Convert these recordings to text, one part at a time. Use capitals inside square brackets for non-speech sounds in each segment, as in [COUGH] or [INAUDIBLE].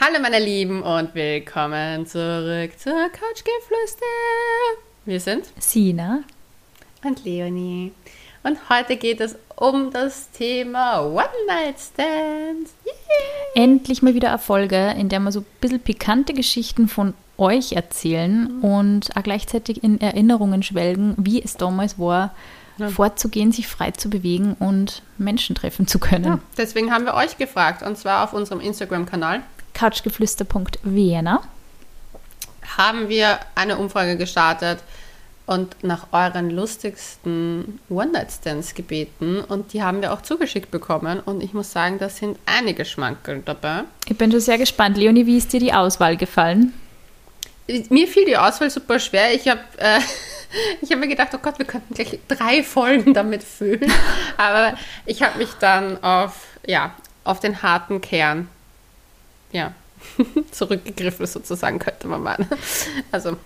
Hallo meine Lieben und willkommen zurück zur Couchgeflüster. Wir sind Sina und Leonie. Und heute geht es um das Thema One-Night-Stands. Yeah. Endlich mal wieder Erfolge, in der wir so ein bisschen pikante Geschichten von euch erzählen mhm. und auch gleichzeitig in Erinnerungen schwelgen, wie es damals war, ja. vorzugehen, sich frei zu bewegen und Menschen treffen zu können. Ja, deswegen haben wir euch gefragt, und zwar auf unserem Instagram-Kanal couchgeflüster.vienna haben wir eine Umfrage gestartet und nach euren lustigsten One-Night-Stands gebeten und die haben wir auch zugeschickt bekommen und ich muss sagen, da sind einige Schmankerl dabei. Ich bin schon sehr gespannt. Leonie, wie ist dir die Auswahl gefallen? Mir fiel die Auswahl super schwer. Ich habe äh, [LAUGHS] ich habe mir gedacht, oh Gott, wir könnten gleich drei Folgen damit füllen. Aber ich habe mich dann auf, ja, auf den harten Kern, ja, [LAUGHS] zurückgegriffen sozusagen, könnte man meinen. Also,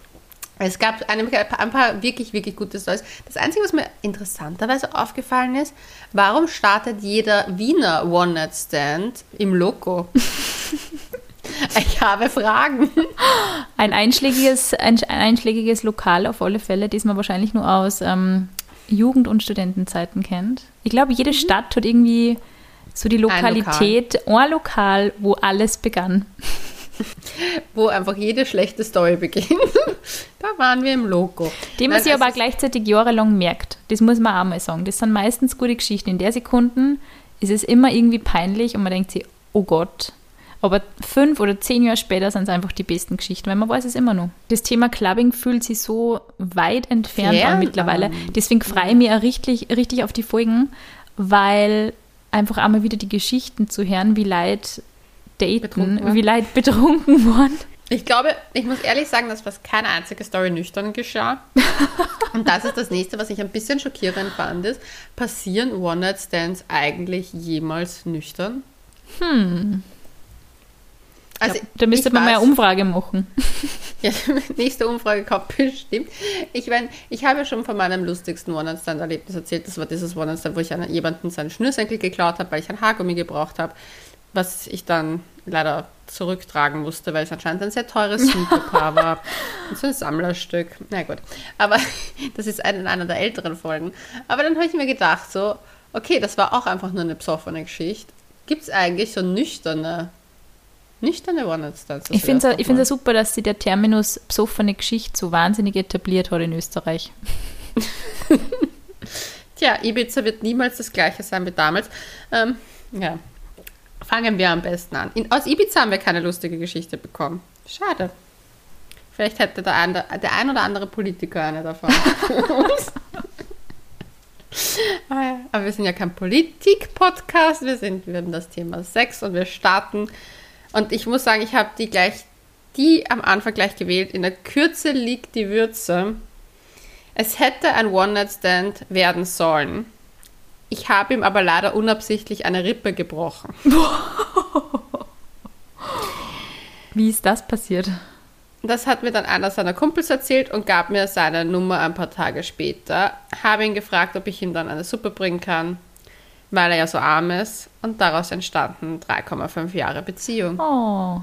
es gab ein paar wirklich, wirklich gute Stories. Das Einzige, was mir interessanterweise aufgefallen ist, warum startet jeder Wiener One-Night-Stand im Logo? [LAUGHS] Ich habe Fragen. Ein einschlägiges, ein, einschlägiges Lokal auf alle Fälle, das man wahrscheinlich nur aus ähm, Jugend- und Studentenzeiten kennt. Ich glaube, jede mhm. Stadt hat irgendwie so die Lokalität, ein Lokal, ein Lokal wo alles begann. [LAUGHS] wo einfach jede schlechte Story beginnt. [LAUGHS] da waren wir im Logo. Dem man sich aber auch gleichzeitig jahrelang merkt. Das muss man auch mal sagen. Das sind meistens gute Geschichten. In der Sekunde ist es immer irgendwie peinlich und man denkt sich, oh Gott, aber fünf oder zehn Jahre später sind es einfach die besten Geschichten, weil man weiß es immer noch. Das Thema Clubbing fühlt sich so weit entfernt Fern an mittlerweile. Deswegen freue ich mich auch richtig, richtig auf die Folgen, weil einfach einmal wieder die Geschichten zu hören, wie Leid daten, wie Leid betrunken [LAUGHS] wurden. Ich glaube, ich muss ehrlich sagen, dass fast keine einzige Story nüchtern geschah. [LAUGHS] Und das ist das nächste, was ich ein bisschen schockierend fand, ist, passieren One-Night-Stands eigentlich jemals nüchtern? Hm. Also, ja, da müsste man mal eine Umfrage machen. [LAUGHS] Ja, nächste Umfrage kommt bestimmt. Ich meine, ich habe ja schon von meinem lustigsten One-Night-Stand-Erlebnis erzählt. Das war dieses One-Night-Stand, wo ich jemanden seinen Schnürsenkel geklaut habe, weil ich ein Haargummi gebraucht habe, was ich dann leider zurücktragen musste, weil es anscheinend ein sehr teures [LAUGHS] Superpaar war. Und so ein Sammlerstück. Na gut. Aber [LAUGHS] das ist in einer der älteren Folgen. Aber dann habe ich mir gedacht, so, okay, das war auch einfach nur eine besoffene Geschichte. Gibt es eigentlich so nüchterne nüchterne One-Night-Stands. Ich finde es ja super, dass sich der Terminus besoffene Geschichte so wahnsinnig etabliert hat in Österreich. [LAUGHS] Tja, Ibiza wird niemals das gleiche sein wie damals. Ähm, ja, fangen wir am besten an. In, aus Ibiza haben wir keine lustige Geschichte bekommen. Schade. Vielleicht hätte der ein, der ein oder andere Politiker eine davon. [LAUGHS] Ah Aber wir sind ja kein Politik-Podcast, wir sind, wir haben das Thema Sex und wir starten und ich muss sagen, ich habe die gleich, die am Anfang gleich gewählt. In der Kürze liegt die Würze. Es hätte ein One-Night-Stand werden sollen. Ich habe ihm aber leider unabsichtlich eine Rippe gebrochen. [LAUGHS] Wie ist das passiert? Das hat mir dann einer seiner Kumpels erzählt und gab mir seine Nummer ein paar Tage später. Habe ihn gefragt, ob ich ihm dann eine Suppe bringen kann weil er ja so arm ist. Und daraus entstanden 3,5 Jahre Beziehung. Oh.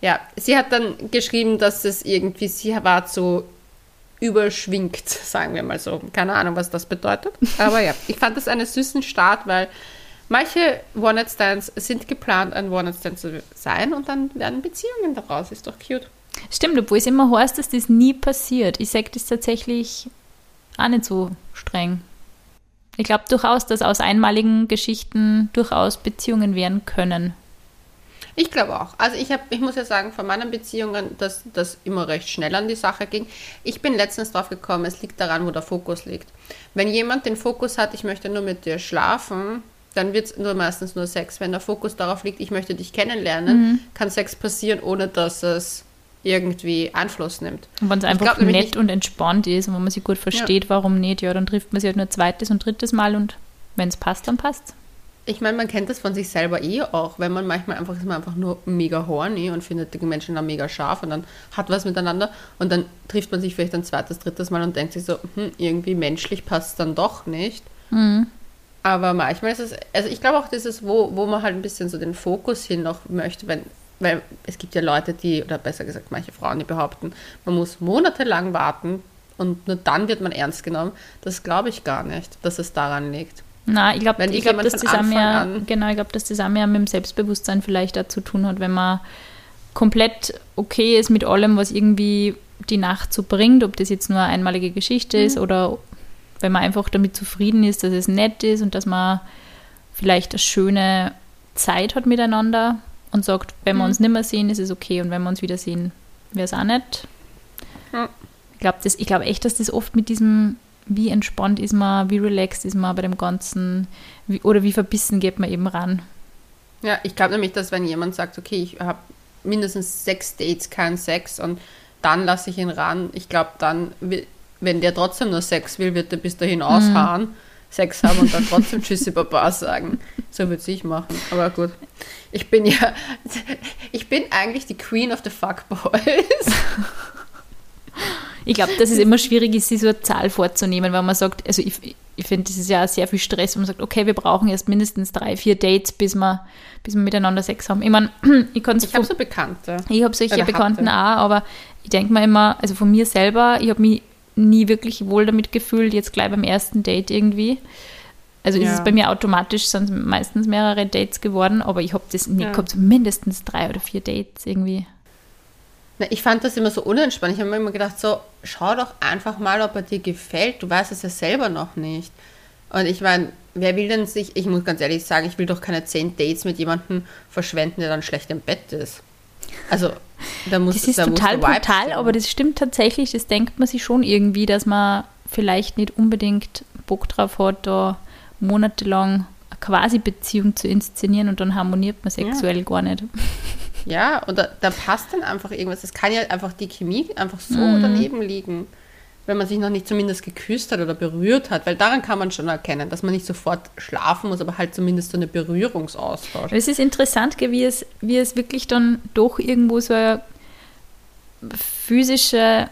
Ja, sie hat dann geschrieben, dass es irgendwie, sie war so überschwingt, sagen wir mal so. Keine Ahnung, was das bedeutet. Aber ja, ich fand das einen süßen Start, weil manche One-Night-Stands sind geplant, ein One-Night-Stand zu sein und dann werden Beziehungen daraus. Ist doch cute. Stimmt, obwohl es immer heißt, dass das nie passiert. Ich sage das tatsächlich auch nicht so streng. Ich glaube durchaus, dass aus einmaligen Geschichten durchaus Beziehungen werden können. Ich glaube auch. Also ich habe, ich muss ja sagen, von meinen Beziehungen, dass das immer recht schnell an die Sache ging. Ich bin letztens drauf gekommen, es liegt daran, wo der Fokus liegt. Wenn jemand den Fokus hat, ich möchte nur mit dir schlafen, dann wird es nur meistens nur Sex. Wenn der Fokus darauf liegt, ich möchte dich kennenlernen, mhm. kann Sex passieren, ohne dass es irgendwie Einfluss nimmt. Und wenn es einfach glaub, nett und entspannt ist und wenn man sich gut versteht, ja. warum nicht, ja, dann trifft man sich halt nur zweites und drittes Mal und wenn es passt, dann passt Ich meine, man kennt das von sich selber eh auch, wenn man manchmal einfach ist man einfach nur mega horny und findet die Menschen dann mega scharf und dann hat was miteinander und dann trifft man sich vielleicht ein zweites, drittes Mal und denkt sich so, hm, irgendwie menschlich passt es dann doch nicht. Mhm. Aber manchmal ist es, also ich glaube auch, das ist, wo, wo man halt ein bisschen so den Fokus hin noch möchte, wenn weil es gibt ja Leute, die, oder besser gesagt manche Frauen, die behaupten, man muss monatelang warten und nur dann wird man ernst genommen. Das glaube ich gar nicht, dass es daran liegt. Na, ich glaube, ich glaub, dass das mehr, genau, ich glaube, dass das auch mehr mit dem Selbstbewusstsein vielleicht auch zu tun hat, wenn man komplett okay ist mit allem, was irgendwie die Nacht so bringt, ob das jetzt nur eine einmalige Geschichte ist Mhm. oder wenn man einfach damit zufrieden ist, dass es nett ist und dass man vielleicht eine schöne Zeit hat miteinander und sagt, wenn wir Mhm. uns nicht mehr sehen, ist es okay und wenn wir uns wieder sehen, wäre es auch nett. Ja. Ich glaube glaub echt, dass das oft mit diesem, wie entspannt ist man, wie relaxed ist man bei dem Ganzen wie, oder wie verbissen geht man eben ran. Ja, ich glaube nämlich, dass wenn jemand sagt, okay, ich habe mindestens sechs Dates, keinen Sex und dann lasse ich ihn ran, ich glaube dann, wenn der trotzdem nur Sex will, wird er bis dahin ausharren, Sex haben und dann trotzdem Tschüssi Baba sagen. So würde ich machen. Aber gut. Ich bin ja, ich bin eigentlich die Queen of the Fuckboys. Ich glaube, dass es immer schwierig ist, sich so eine Zahl vorzunehmen, weil man sagt, also ich, ich finde, das ist ja sehr viel Stress, wenn man sagt, okay, wir brauchen erst mindestens drei, vier Dates, bis wir, bis wir miteinander Sex haben. Ich meine, [CLEARS THROAT] ich kann Ich habe so Bekannte. Ich habe solche Bekannten hatte. auch, aber ich denke mir immer, also von mir selber, ich habe mich nie wirklich wohl damit gefühlt, jetzt gleich beim ersten Date irgendwie. Also ist Ja. es bei mir automatisch, sind es meistens mehrere Dates geworden, aber ich habe das nie Ja. gehabt, so mindestens drei oder vier Dates irgendwie. Na, ich fand das immer so unentspannt. Ich habe mir immer gedacht, so, schau doch einfach mal, ob er dir gefällt. Du weißt es ja selber noch nicht. Und ich meine, wer will denn sich, ich muss ganz ehrlich sagen, ich will doch keine zehn Dates mit jemandem verschwenden, der dann schlecht im Bett ist. Also, da muss Das ist da total brutal, stimmen. aber das stimmt tatsächlich, das denkt man sich schon irgendwie, dass man vielleicht nicht unbedingt Bock drauf hat, da monatelang eine Quasi-Beziehung zu inszenieren und dann harmoniert man sexuell gar nicht. Ja, und da, da passt dann einfach irgendwas. Es kann ja einfach die Chemie einfach so Mhm. daneben liegen, wenn man sich noch nicht zumindest geküsst hat oder berührt hat, weil daran kann man schon erkennen, dass man nicht sofort schlafen muss, aber halt zumindest so eine Berührungsaustausch. Es ist interessant, wie es, wie es wirklich dann doch irgendwo so eine physische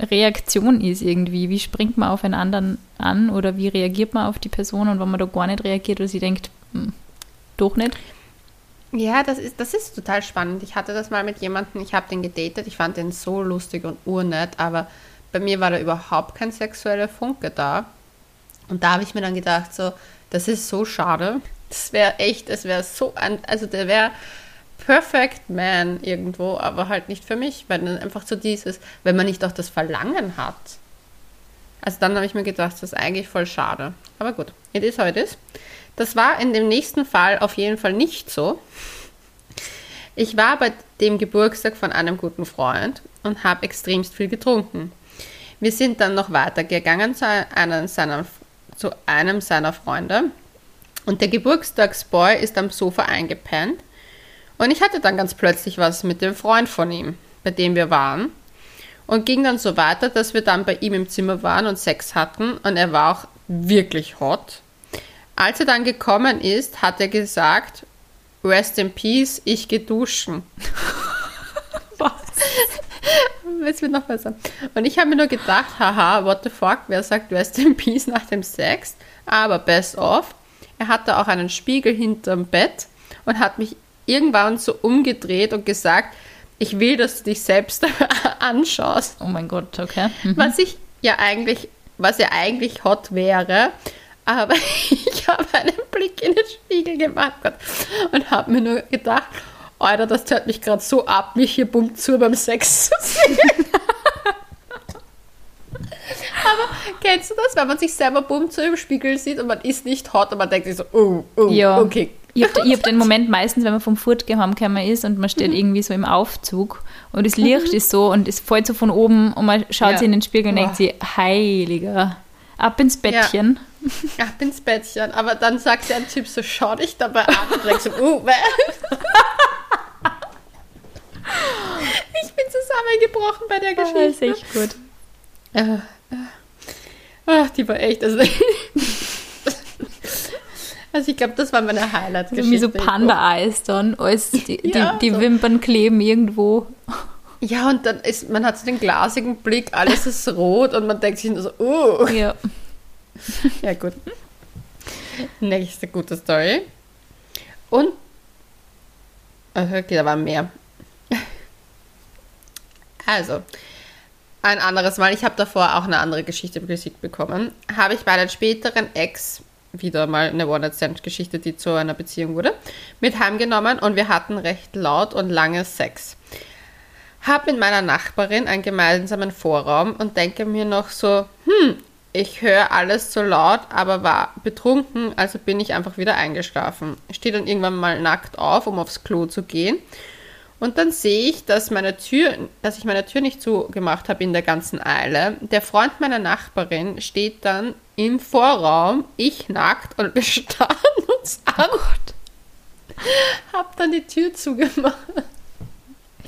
Reaktion ist irgendwie. Wie springt man auf einen anderen an oder wie reagiert man auf die Person und wenn man da gar nicht reagiert oder sie denkt, hm, doch nicht. Ja, das ist, das ist total spannend. Ich hatte das mal mit jemandem, ich habe den gedatet, ich fand den so lustig und urnett, aber bei mir war da überhaupt kein sexueller Funke da. Und da habe ich mir dann gedacht, so, das ist so schade. Das wäre echt, das wäre so ein, also der wäre Perfect Man irgendwo, aber halt nicht für mich, weil dann einfach so dieses, wenn man nicht auch das Verlangen hat. Also dann habe ich mir gedacht, das ist eigentlich voll schade. Aber gut, it is how it is. Das war in dem nächsten Fall auf jeden Fall nicht so. Ich war bei dem Geburtstag von einem guten Freund und habe extremst viel getrunken. Wir sind dann noch weitergegangen zu einem seiner, zu einem seiner Freunde und der Geburtstagsboy ist am Sofa eingepennt und ich hatte dann ganz plötzlich was mit dem Freund von ihm, bei dem wir waren und ging dann so weiter, dass wir dann bei ihm im Zimmer waren und Sex hatten und er war auch wirklich hot. Als er dann gekommen ist, hat er gesagt, Rest in Peace, ich geh duschen. [LAUGHS] Was? Es wird noch besser. Und ich habe mir nur gedacht, haha, what the fuck, wer sagt Rest in Peace nach dem Sex? Aber best of, er hatte auch einen Spiegel hinterm Bett und hat mich irgendwann so umgedreht und gesagt, ich will, dass du dich selbst [LAUGHS] anschaust. Oh mein Gott, okay. Mhm. Was ich ja eigentlich, was ja eigentlich hot wäre, aber [LAUGHS] ich habe einen Blick in den Spiegel gemacht und habe mir nur gedacht, Alter, das hört mich gerade so ab, mich hier bumm zu beim Sex zu sehen. [LAUGHS] aber kennst du das, wenn man sich selber bumm zu im Spiegel sieht und man ist nicht hot und man denkt sich so, oh, oh, Ja. okay. Ich habe hab den Moment meistens, wenn man vom Furt heimgekommen ist und man steht Mhm. irgendwie so im Aufzug und das Licht ist so und es fällt so von oben und man schaut Ja. sich in den Spiegel und Boah. denkt sich, heiliger, ab ins Bettchen. [LAUGHS] Ab ins Bettchen. Aber dann sagt der Typ so, schau dich dabei an und denkst so, [LAUGHS] bäh. Ich bin zusammengebrochen bei der Das Geschichte. ist echt gut. Äh, äh. Ach, die war echt. Also, [LAUGHS] also ich glaube, das war meine Highlight-Geschichte. Wie so Panda-Eis dann, als die, Ja, die, die so. Wimpern kleben irgendwo. Ja, und dann ist, man hat so den glasigen Blick, alles ist rot und man denkt sich nur so, uh. Ja. Ja, gut. Nächste gute Story. Und Okay, da waren mehr. Also, ein anderes Mal, ich habe davor auch eine andere Geschichte geschickt bekommen, habe ich bei einem späteren Ex wieder mal eine One-Night-Stand-Geschichte, die zu einer Beziehung wurde, mit heimgenommen und wir hatten recht laut und lange Sex. Hab mit meiner Nachbarin einen gemeinsamen Vorraum und denke mir noch so, hm, ich höre alles so laut, aber war betrunken, also bin ich einfach wieder eingeschlafen. Stehe dann irgendwann mal nackt auf, um aufs Klo zu gehen. Und dann sehe ich, dass meine Tür, dass ich meine Tür nicht zugemacht habe in der ganzen Eile. Der Freund meiner Nachbarin steht dann im Vorraum, ich nackt und wir starren uns an. Oh Gott. Hab dann die Tür zugemacht.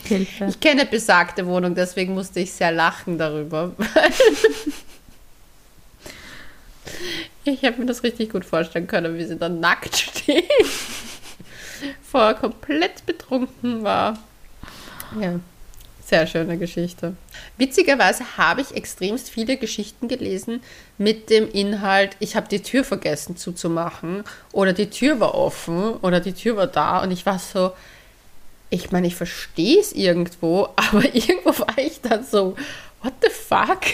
Hilfe. Ich kenne besagte Wohnung, deswegen musste ich sehr lachen darüber. [LAUGHS] Ich habe mir das richtig gut vorstellen können, wie sie dann nackt steht. Vorher komplett betrunken war. Ja, sehr schöne Geschichte. Witzigerweise habe ich extremst viele Geschichten gelesen mit dem Inhalt, ich habe die Tür vergessen zuzumachen oder die Tür war offen oder die Tür war da und ich war so, ich meine, ich verstehe es irgendwo, [LAUGHS] aber irgendwo war ich dann so, what the fuck? [LAUGHS]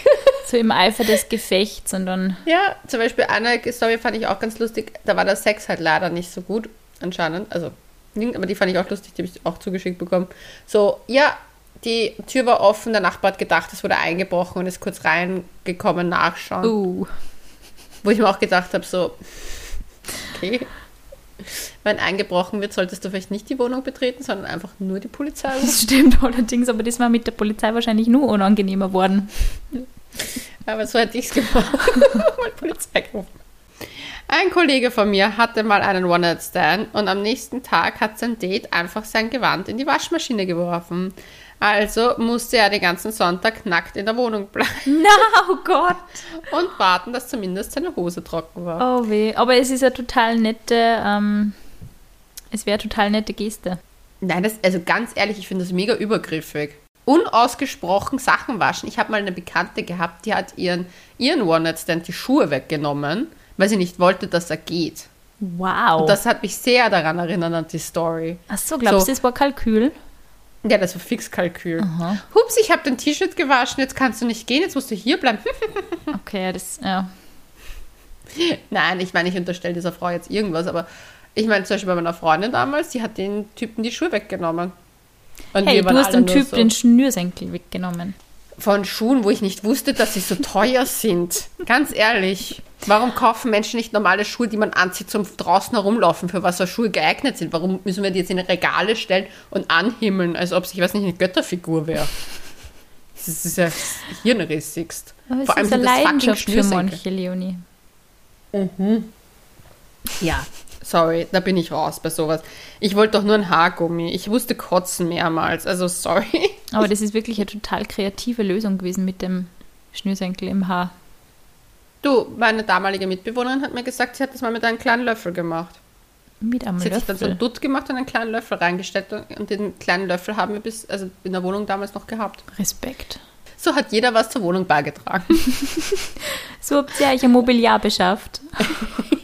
So im Eifer des Gefechts und dann. Ja, zum Beispiel eine Story fand ich auch ganz lustig. Da war der Sex halt leider nicht so gut, anscheinend. Also, aber die fand ich auch lustig, die habe ich auch zugeschickt bekommen. So, ja, die Tür war offen, der Nachbar hat gedacht, es wurde eingebrochen und ist kurz reingekommen, nachschauen. Uh. Wo ich mir auch gedacht habe, so, okay. Wenn eingebrochen wird, solltest du vielleicht nicht die Wohnung betreten, sondern einfach nur die Polizei. [LAUGHS] Das stimmt allerdings, aber das war mit der Polizei wahrscheinlich nur unangenehmer worden. Aber so hätte ich es gemacht. [LAUGHS] mal Polizei gerufen. Ein Kollege von mir hatte mal einen One-Night-Stand und am nächsten Tag hat sein Date einfach sein Gewand in die Waschmaschine geworfen. Also musste er den ganzen Sonntag nackt in der Wohnung bleiben. [LAUGHS] Na, oh Gott! Und warten, dass zumindest seine Hose trocken war. Oh weh. Aber es ist eine total nette, ähm, es wäre total nette Geste. Nein, das, also ganz ehrlich, ich finde das mega übergriffig. Unausgesprochen Sachen waschen. Ich habe mal eine Bekannte gehabt, die hat ihren, ihren One-Night-Stand die Schuhe weggenommen, weil sie nicht wollte, dass er geht. Wow. Und das hat mich sehr daran erinnert, an die Story. Ach so, glaubst du, so, das war Kalkül? Ja, das war Fixkalkül. Hups, ich habe dein T-Shirt gewaschen, jetzt kannst du nicht gehen, jetzt musst du hier bleiben. [LAUGHS] okay, das, ja. Nein, ich meine, ich unterstelle dieser Frau jetzt irgendwas, aber ich meine, zum Beispiel bei meiner Freundin damals, die hat den Typen die Schuhe weggenommen. Und hey, du hast dem Typ so den Schnürsenkel weggenommen. Von Schuhen, wo ich nicht wusste, dass sie so teuer sind. Ganz ehrlich. Warum kaufen Menschen nicht normale Schuhe, die man anzieht zum draußen herumlaufen, für was so Schuhe geeignet sind? Warum müssen wir die jetzt in Regale stellen und anhimmeln, als ob es, ich weiß nicht, eine Götterfigur wäre? Das ist ja hirnrissigst. Aber Vor allem ist eine Leidenschaft für manche, Leonie. Mhm. Ja, sorry, da bin ich raus bei sowas. Ich wollte doch nur ein Haargummi. Ich wusste kotzen mehrmals, also sorry. Aber das ist wirklich eine total kreative Lösung gewesen mit dem Schnürsenkel im Haar. Du, meine damalige Mitbewohnerin hat mir gesagt, sie hat das mal mit einem kleinen Löffel gemacht. Mit einem sie Löffel? hat sich dann so ein Dutt gemacht und einen kleinen Löffel reingestellt und den kleinen Löffel haben wir bis, also in der Wohnung damals noch gehabt. Respekt. So hat jeder was zur Wohnung beigetragen. [LAUGHS] so habt ihr euch ein Mobiliar beschafft. [LAUGHS]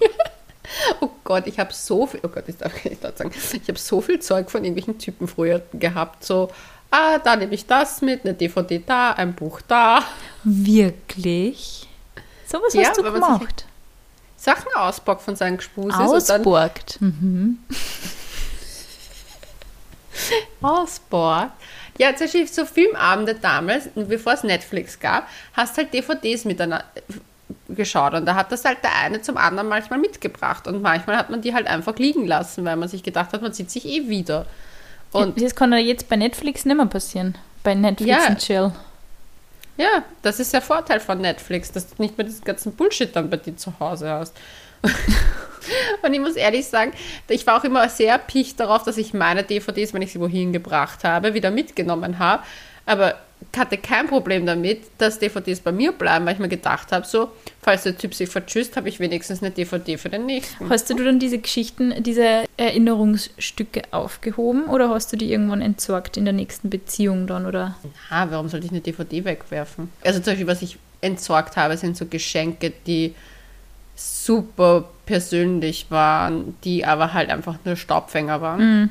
oh Gott, ich habe so viel, oh Gott, ich darf nicht sagen, ich habe so viel Zeug von irgendwelchen Typen früher gehabt, so, ah, da nehme ich das mit, eine DVD da, ein Buch da. Wirklich? So was ja, hast du gemacht? Sachen auspackt von seinen Gespuses. Ausborgt. Mhm. [LAUGHS] Ausborgt. Ja, zum Beispiel so Filmabende damals, bevor es Netflix gab, hast halt DVDs miteinander geschaut und da hat das halt der eine zum anderen manchmal mitgebracht und manchmal hat man die halt einfach liegen lassen, weil man sich gedacht hat, man sieht sich eh wieder. Und das kann ja jetzt bei Netflix nicht mehr passieren. Bei Netflix ja, und Chill. Ja, das ist der Vorteil von Netflix, dass du nicht mehr diesen ganzen Bullshit dann bei dir zu Hause hast. [LAUGHS] und ich muss ehrlich sagen, ich war auch immer sehr picht darauf, dass ich meine DVDs, wenn ich sie wohin gebracht habe, wieder mitgenommen habe. Aber hatte kein Problem damit, dass DVDs bei mir bleiben, weil ich mir gedacht habe, so, falls der Typ sich vertschüsst, habe ich wenigstens eine DVD für den nächsten. Hast du dann diese Geschichten, diese Erinnerungsstücke aufgehoben oder hast du die irgendwann entsorgt in der nächsten Beziehung dann, oder? Na, warum sollte ich eine DVD wegwerfen? Also zum Beispiel, was ich entsorgt habe, sind so Geschenke, die super persönlich waren, die aber halt einfach nur Staubfänger waren. Mm.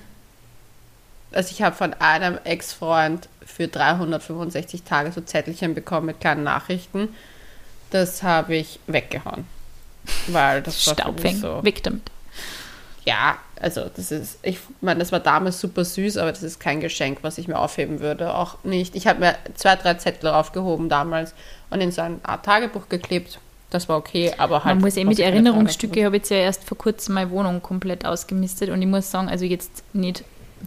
Also ich habe von einem Ex-Freund für 365 Tage so Zettelchen bekommen mit kleinen Nachrichten. Das habe ich weggehauen. Weil das war Staubfäng, so. weg damit. Ja, also das ist, ich meine, das war damals super süß, aber das ist kein Geschenk, was ich mir aufheben würde. Auch nicht. Ich habe mir zwei, drei Zettel aufgehoben damals und in so ein Art Tagebuch geklebt. Das war okay, aber halt. Man muss eh mit Erinnerungsstücke, ich habe jetzt ja erst vor kurzem meine Wohnung komplett ausgemistet und ich muss sagen, also jetzt nicht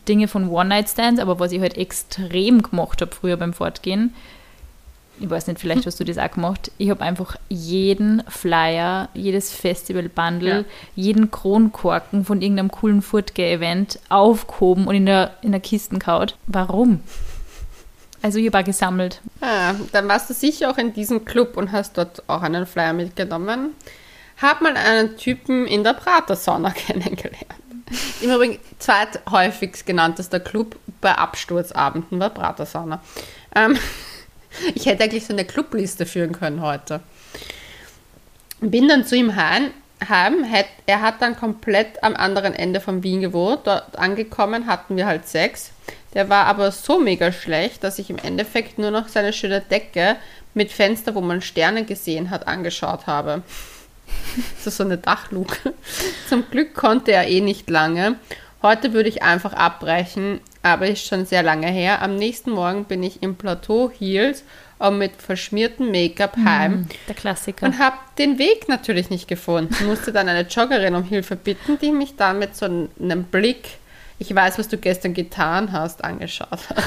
Dinge von One-Night-Stands, aber was ich halt extrem gemacht habe früher beim Fortgehen, ich weiß nicht, vielleicht hast du das auch gemacht, ich habe einfach jeden Flyer, jedes Festival-Bundle, Ja. jeden Kronkorken von irgendeinem coolen Fortgeh-Event aufgehoben und in der, in der Kiste kaut. Warum? Also ich auch gesammelt. Ah, dann warst du sicher auch in diesem Club und hast dort auch einen Flyer mitgenommen. Hab mal einen Typen in der Pratersauna [LAUGHS] kennengelernt. Im Übrigen zweithäufigst genanntester Club bei Absturzabenden war Pratersauna. Ähm, [LAUGHS] ich hätte eigentlich so eine Clubliste führen können heute. Bin dann zu ihm heim. heim hätt- er hat dann komplett am anderen Ende von Wien gewohnt. Dort angekommen hatten wir halt Sex. Der war aber so mega schlecht, dass ich im Endeffekt nur noch seine schöne Decke mit Fenster, wo man Sterne gesehen hat, angeschaut habe. [LAUGHS] Das ist so eine Dachluke. Zum Glück konnte er eh nicht lange. Heute würde ich einfach abbrechen, aber ist schon sehr lange her. Am nächsten Morgen bin ich im Plateau Heels und mit verschmiertem Make-up heim Der Klassiker. und habe den Weg natürlich nicht gefunden. Musste dann eine Joggerin um Hilfe bitten, die mich dann mit so einem Blick, ich weiß, was du gestern getan hast, angeschaut hat.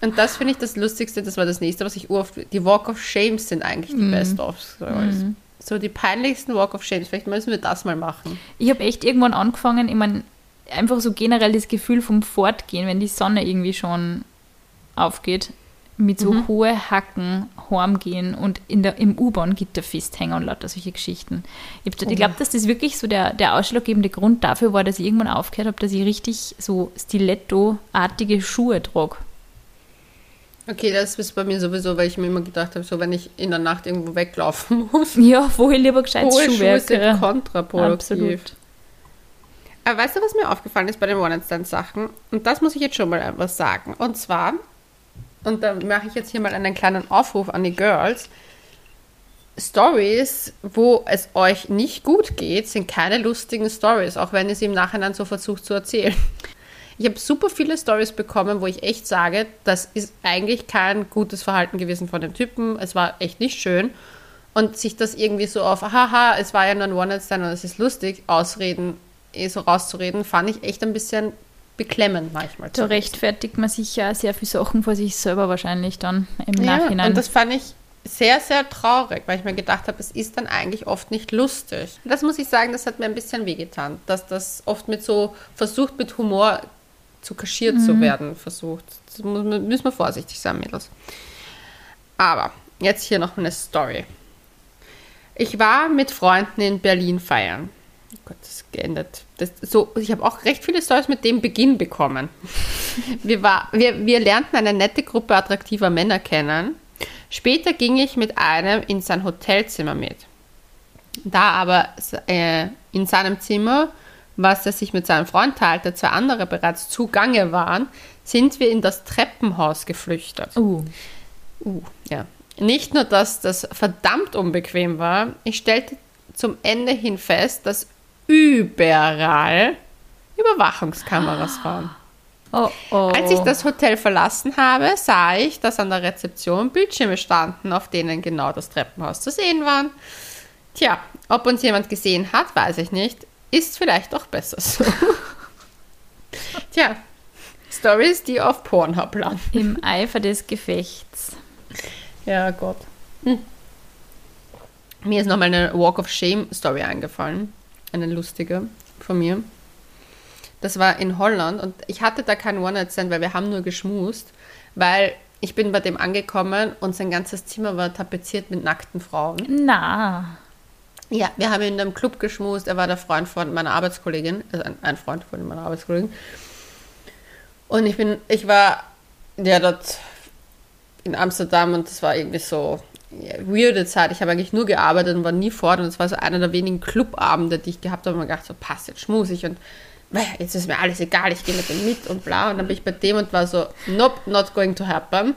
Und das finde ich das Lustigste, das war das nächste, was ich oft, die Walk of Shames sind eigentlich die Best of Stories. So die peinlichsten Walk of Shames, vielleicht müssen wir das mal machen. Ich habe echt irgendwann angefangen, ich meine, einfach so generell das Gefühl vom Fortgehen, wenn die Sonne irgendwie schon aufgeht, mit so Mhm. hohe Hacken heimgehen und in der, im U-Bahn-Gitter festhängen und lauter solche Geschichten. Ich, hab- ich glaube, dass das wirklich so der, der ausschlaggebende Grund dafür war, dass ich irgendwann aufgehört habe, dass ich richtig so Stiletto-artige Schuhe trage. Okay, das ist bei mir sowieso, weil ich mir immer gedacht habe, so wenn ich in der Nacht irgendwo weglaufen [LAUGHS] muss, Ja, wo ich lieber gescheit hohe Schuhe sind kontraproduktiv. Absolut. Aber weißt du, was mir aufgefallen ist bei den One-Night-Stand-Sachen? Und das muss ich jetzt schon mal etwas sagen. Und zwar, und da mache ich jetzt hier mal einen kleinen Aufruf an die Girls. Stories, wo es euch nicht gut geht, sind keine lustigen Stories, auch wenn ihr sie im Nachhinein so versucht zu erzählen. Ich habe super viele Stories bekommen, wo ich echt sage, das ist eigentlich kein gutes Verhalten gewesen von dem Typen. Es war echt nicht schön. Und sich das irgendwie so auf, haha, es war ja nur ein One-Night-Stand und es ist lustig, ausreden, eh so rauszureden, fand ich echt ein bisschen beklemmend manchmal. Da rechtfertigt man sich ja sehr viele Sachen vor sich selber wahrscheinlich dann im ja, Nachhinein. Und das fand ich sehr, sehr traurig, weil ich mir gedacht habe, es ist dann eigentlich oft nicht lustig. Das muss ich sagen, das hat mir ein bisschen wehgetan, dass das oft mit so versucht, mit Humor zu kaschiert Mhm. zu werden, versucht. Das müssen wir vorsichtig sein, Mädels. Aber jetzt hier noch eine Story. Ich war mit Freunden in Berlin feiern. Oh Gott, das ist geendet. Das, so, ich habe auch recht viele Stories mit dem Beginn bekommen. [LAUGHS] Wir, war, wir, wir lernten eine nette Gruppe attraktiver Männer kennen. Später ging ich mit einem in sein Hotelzimmer mit. Da aber äh, in seinem Zimmer, was er sich mit seinem Freund teilte, zwei andere bereits zugange waren, sind wir in das Treppenhaus geflüchtet. uh, Uh, ja. Nicht nur, dass das verdammt unbequem war, ich stellte zum Ende hin fest, dass überall Überwachungskameras waren. oh, oh. Als ich das Hotel verlassen habe, sah ich, dass an der Rezeption Bildschirme standen, auf denen genau das Treppenhaus zu sehen waren. Tja, ob uns jemand gesehen hat, weiß ich nicht. Ist vielleicht auch besser so. [LAUGHS] Tja, Stories, die auf Pornhub landen. Im Eifer des Gefechts. Ja, Gott. Hm. Mir ist nochmal eine Walk of Shame Story eingefallen. Eine lustige von mir. Das war in Holland und ich hatte da keinen One-Night-Stand, weil wir haben nur geschmust, weil ich bin bei dem angekommen und sein ganzes Zimmer war tapeziert mit nackten Frauen. Na, Ja, wir haben in einem Club geschmust. Er war der Freund von meiner Arbeitskollegin, also ein, ein Freund von meiner Arbeitskollegin. Und ich bin, ich war ja dort in Amsterdam und das war irgendwie so ja, weirde Zeit. Ich habe eigentlich nur gearbeitet und war nie fort und es war so einer der wenigen Clubabende, die ich gehabt habe und mir gedacht, so passt jetzt schmusig und jetzt ist mir alles egal, ich gehe mit dem mit und bla. Und dann bin ich bei dem und war so, nope, not going to happen.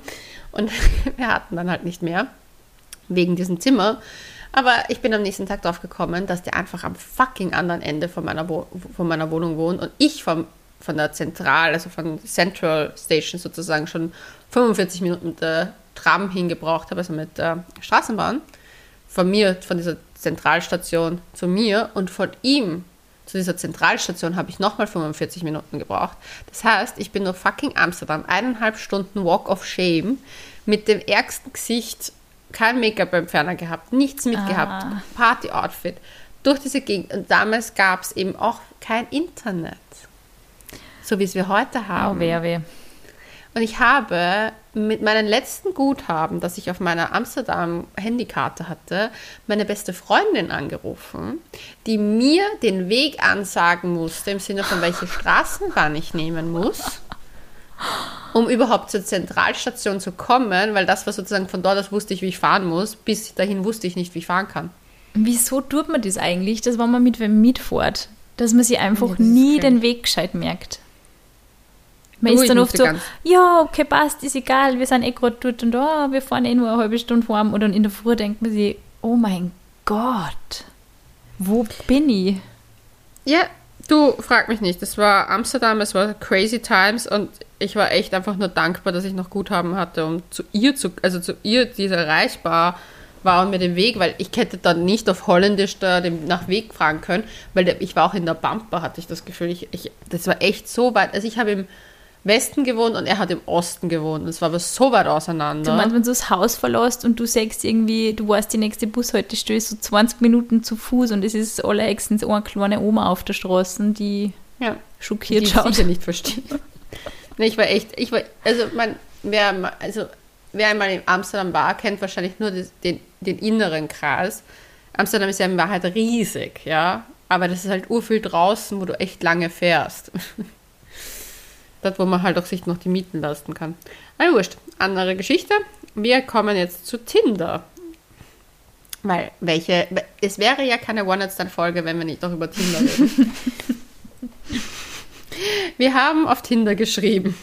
Und [LAUGHS] wir hatten dann halt nicht mehr, wegen diesem Zimmer. Aber ich bin am nächsten Tag drauf gekommen, dass der einfach am fucking anderen Ende von meiner, Wo von meiner Wohnung wohnt und ich vom, von der Zentral, also von Central Station sozusagen schon 45 Minuten mit der Tram hingebraucht habe, also mit der Straßenbahn. Von mir, von dieser Zentralstation zu mir und von ihm zu dieser Zentralstation habe ich nochmal 45 Minuten gebraucht. Das heißt, ich bin durch fucking Amsterdam, eineinhalb Stunden Walk of Shame, mit dem ärgsten Gesicht, kein Make-up-Entferner gehabt, nichts mitgehabt, ah. Party-Outfit, durch diese Gegend. Und damals gab es eben auch kein Internet, so wie es wir heute haben. Oh, weh, weh. Und ich habe mit meinem letzten Guthaben, das ich auf meiner Amsterdam-Handykarte hatte, meine beste Freundin angerufen, die mir den Weg ansagen musste, im Sinne von welche Straßenbahn ich nehmen muss, [LAUGHS] um überhaupt zur Zentralstation zu kommen, weil das war sozusagen von dort aus wusste ich, wie ich fahren muss, bis dahin wusste ich nicht, wie ich fahren kann. Wieso tut man das eigentlich, dass wenn man mit wem mitfährt, dass man sich einfach ja, nie den Weg gescheit merkt? Man ist dann oft so, ja, okay, passt, ist egal, wir sind eh gerade dort und da, wir fahren eh nur eine halbe Stunde vor Und dann in der Früh denkt man sich, oh mein Gott, wo bin ich? Ja, du, frag mich nicht. Das war Amsterdam, es war crazy times und ich war echt einfach nur dankbar, dass ich noch Guthaben hatte, um zu ihr zu, also zu ihr, die erreichbar war und mir den Weg, weil ich hätte dann nicht auf Holländisch da den, nach Weg fragen können, weil der, ich war auch in der Bumper, hatte ich das Gefühl. Ich, ich, das war echt so weit. Also ich habe im Westen gewohnt und er hat im Osten gewohnt. Und es war aber so weit auseinander. Du meinst, wenn du das Haus verlässt und du sagst irgendwie, du weißt, die nächste Bushaltestelle so 20 Minuten zu Fuß und es ist allerhexens eine kleine Oma auf der Straße, die ja. schockiert die schaut. Die nicht verstehen. nee, ich war echt, ich war, also man, wer, also wer einmal in Amsterdam war, kennt wahrscheinlich nur das, den, den inneren Kreis. Amsterdam ist ja in Wahrheit riesig, ja. Aber das ist halt urviel draußen, wo du echt lange fährst. Dort, wo man halt auch sich noch die Mieten leisten kann. Aber wurscht, andere Geschichte. Wir kommen jetzt zu Tinder. Weil, welche, es wäre ja keine One-Night-Stand-Folge, wenn wir nicht auch über Tinder reden. [LAUGHS] wir haben auf Tinder geschrieben.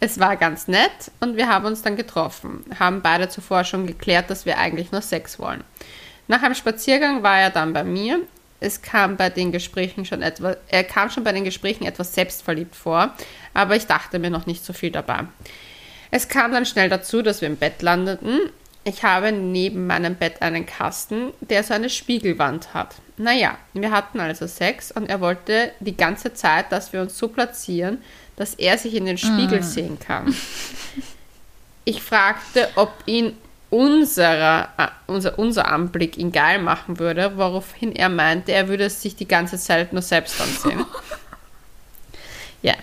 Es war ganz nett und wir haben uns dann getroffen. Haben beide zuvor schon geklärt, dass wir eigentlich nur Sex wollen. Nach einem Spaziergang war er dann bei mir es kam bei den Gesprächen schon etwas, er kam schon bei den Gesprächen etwas selbstverliebt vor, aber ich dachte mir noch nicht so viel dabei. Es kam dann schnell dazu, dass wir im Bett landeten. Ich habe neben meinem Bett einen Kasten, der so eine Spiegelwand hat. Naja, wir hatten also Sex und er wollte die ganze Zeit, dass wir uns so platzieren, dass er sich in den Spiegel mm. sehen kann. Ich fragte, ob ihn unserer, äh, unser, unser Anblick ihn geil machen würde, woraufhin er meinte, er würde sich die ganze Zeit nur selbst ansehen. [LAUGHS] ja.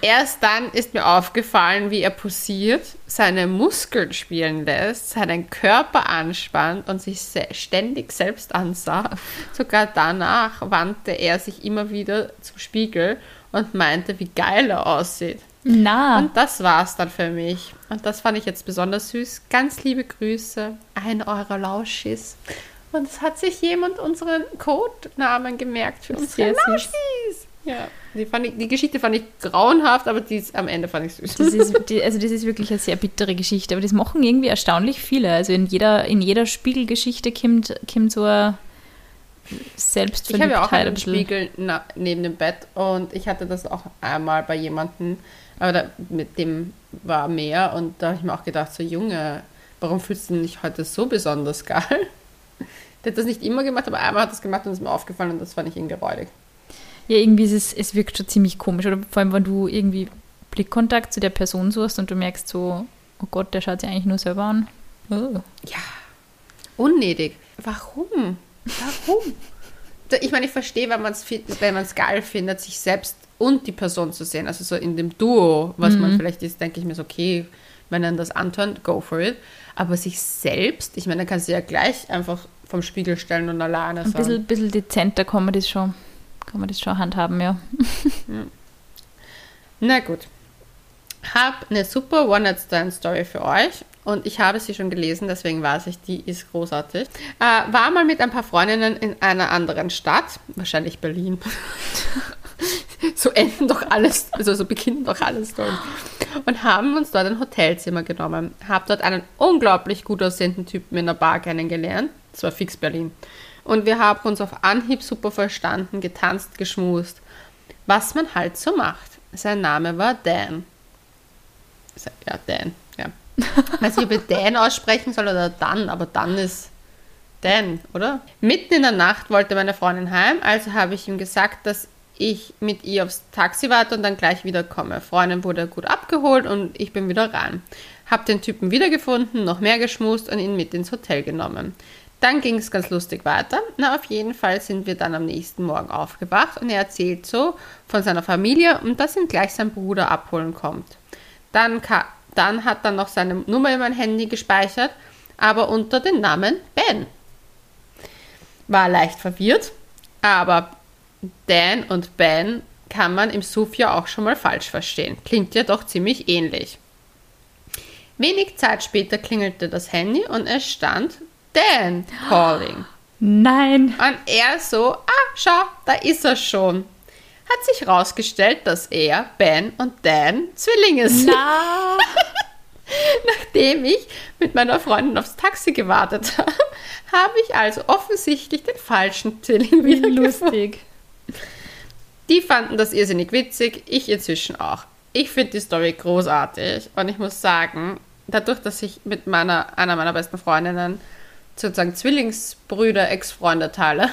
Erst dann ist mir aufgefallen, wie er posiert, seine Muskeln spielen lässt, seinen Körper anspannt und sich ständig selbst ansah. [LAUGHS] Sogar danach wandte er sich immer wieder zum Spiegel und meinte, wie geil er aussieht. Na. Und das war's dann für mich. Und das fand ich jetzt besonders süß. Ganz liebe Grüße, ein eurer Lauschis. Und es hat sich jemand unseren Codenamen gemerkt für unsere Lauschis. Ja, die, fand ich, die Geschichte fand ich grauenhaft, aber die ist, am Ende fand ich süß. Das ist, [LAUGHS] die, also das ist wirklich eine sehr bittere Geschichte, aber das machen irgendwie erstaunlich viele. Also in jeder, in jeder Spiegelgeschichte kommt, kommt so ein Selbstverliebtheit. Ich habe ja auch einen Spiegel neben dem Bett und ich hatte das auch einmal bei jemandem, aber da, mit dem war mehr und da habe ich mir auch gedacht, so Junge, warum fühlst du dich heute so besonders geil? [LAUGHS] Der hat das nicht immer gemacht, aber einmal hat das gemacht und ist mir aufgefallen und das fand ich irgendwie räudig. Ja, irgendwie ist es, es wirkt schon ziemlich komisch. Oder vor allem, wenn du irgendwie Blickkontakt zu der Person suchst und du merkst so, oh Gott, der schaut sich eigentlich nur selber an. Oh. Ja, unnötig. Warum? Warum? [LAUGHS] Ich meine, ich verstehe, wenn man es wenn geil findet, sich selbst und die Person zu sehen. Also so in dem Duo, was mhm. man vielleicht ist, denke ich mir so, okay, wenn dann das antört, go for it. Aber sich selbst, ich meine, dann kannst du ja gleich einfach vom Spiegel stellen und alleine sein. Ein bisschen, bisschen dezenter kann man das schon, kann man das schon handhaben, ja. [LAUGHS] ja. Na gut. Hab eine super One-Night-Stand-Story für euch und ich habe sie schon gelesen, deswegen weiß ich, die ist großartig. Äh, war mal mit ein paar Freundinnen in einer anderen Stadt, wahrscheinlich Berlin. [LAUGHS] [LAUGHS] so enden doch alles, also so beginnen doch alles dort. Und haben uns dort ein Hotelzimmer genommen. Hab dort einen unglaublich gut aussehenden Typen in der Bar kennengelernt. Das war fix Berlin. Und wir haben uns auf Anhieb super verstanden, getanzt, geschmust. Was man halt so macht. Sein Name war Dan. Ja, Dan, ja. Ich weiß nicht, ob ich Dan aussprechen soll oder Dan, aber dann ist Dan, oder? Mitten in der Nacht wollte meine Freundin heim, also habe ich ihm gesagt, dass ich mit ihr aufs Taxi warte und dann gleich wiederkomme. Freundin wurde gut abgeholt und ich bin wieder rein. Hab den Typen wiedergefunden, noch mehr geschmust und ihn mit ins Hotel genommen. Dann ging es ganz lustig weiter. Na, auf jeden Fall sind wir dann am nächsten Morgen aufgewacht und er erzählt so von seiner Familie und dass ihn gleich sein Bruder abholen kommt. Dann, dann hat er noch seine Nummer in mein Handy gespeichert, aber unter dem Namen Ben. War leicht verwirrt, aber Dan und Ben kann man im Suf ja auch schon mal falsch verstehen. Klingt ja doch ziemlich ähnlich. Wenig Zeit später klingelte das Handy und es stand Dan calling. Nein. Und er so, ah, schau, da ist er schon. Hat sich herausgestellt, dass er, Ben und Dan Zwillinge sind. Na. [LAUGHS] Nachdem ich mit meiner Freundin aufs Taxi gewartet [LAUGHS] habe, habe ich also offensichtlich den falschen Zwilling wieder lustig. Die fanden das irrsinnig witzig, ich inzwischen auch. Ich finde die Story großartig und ich muss sagen, dadurch, dass ich mit meiner, einer meiner besten Freundinnen sozusagen Zwillingsbrüder, Ex-Freunde teile,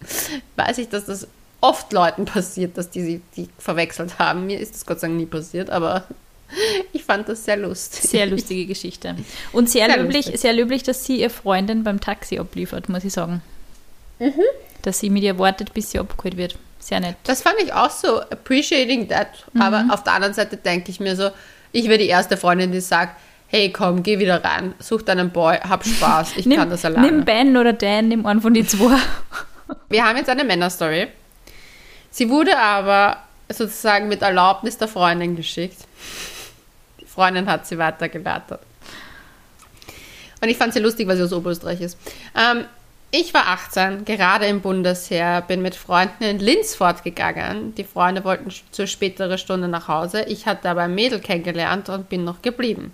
[LAUGHS] weiß ich, dass das oft Leuten passiert, dass die sie die verwechselt haben. Mir ist das Gott sei Dank nie passiert, aber [LAUGHS] ich fand das sehr lustig. Sehr lustige Geschichte. Und sehr, sehr löblich, lustig. sehr löblich, dass sie ihr Freundin beim Taxi abliefert, muss ich sagen. Mhm. Dass sie mit ihr wartet, bis sie abgeholt wird. Sehr nett. Das fand ich auch so appreciating that. Mhm. Aber auf der anderen Seite denke ich mir so, ich wäre die erste Freundin, die sagt, hey komm, geh wieder rein, such deinen Boy, hab Spaß, ich nimm, kann das alleine. Nimm Ben oder Dan, nimm einen von die zwei. Wir haben jetzt eine Männerstory. Sie wurde aber sozusagen mit Erlaubnis der Freundin geschickt. Die Freundin hat sie weitergeleitet. Und ich fand sie lustig, weil sie aus Oberösterreich ist. Ähm, ich war 18, gerade im Bundesheer, bin mit Freunden in Linz fortgegangen. Die Freunde wollten zur späteren Stunde nach Hause. Ich hatte aber ein Mädel kennengelernt und bin noch geblieben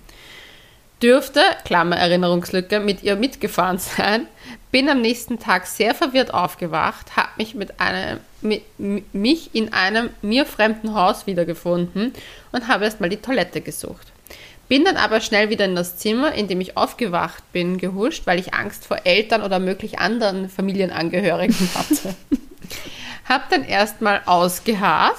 dürfte, Klammer Erinnerungslücke, mit ihr mitgefahren [LAUGHS] sein, bin am nächsten Tag sehr verwirrt aufgewacht, habe mich, mit einem, mit, mich in einem mir fremden Haus wiedergefunden und habe erstmal die Toilette gesucht. Bin dann aber schnell wieder in das Zimmer, in dem ich aufgewacht bin, gehuscht, weil ich Angst vor Eltern oder möglich anderen Familienangehörigen [LAUGHS] hatte. hab dann erstmal ausgeharrt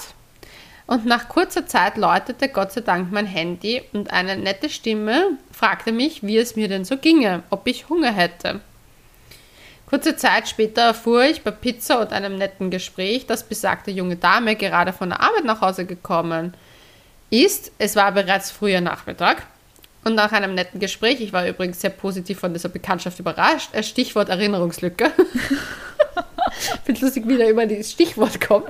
und nach kurzer Zeit läutete Gott sei Dank mein Handy und eine nette Stimme fragte mich, wie es mir denn so ginge, ob ich Hunger hätte. Kurze Zeit später erfuhr ich bei Pizza und einem netten Gespräch, dass besagte junge Dame gerade von der Arbeit nach Hause gekommen ist. Es war bereits früher Nachmittag. Und nach einem netten Gespräch, ich war übrigens sehr positiv von dieser Bekanntschaft überrascht, Stichwort Erinnerungslücke. [LAUGHS] ich finde lustig, wie da immer dieses Stichwort kommt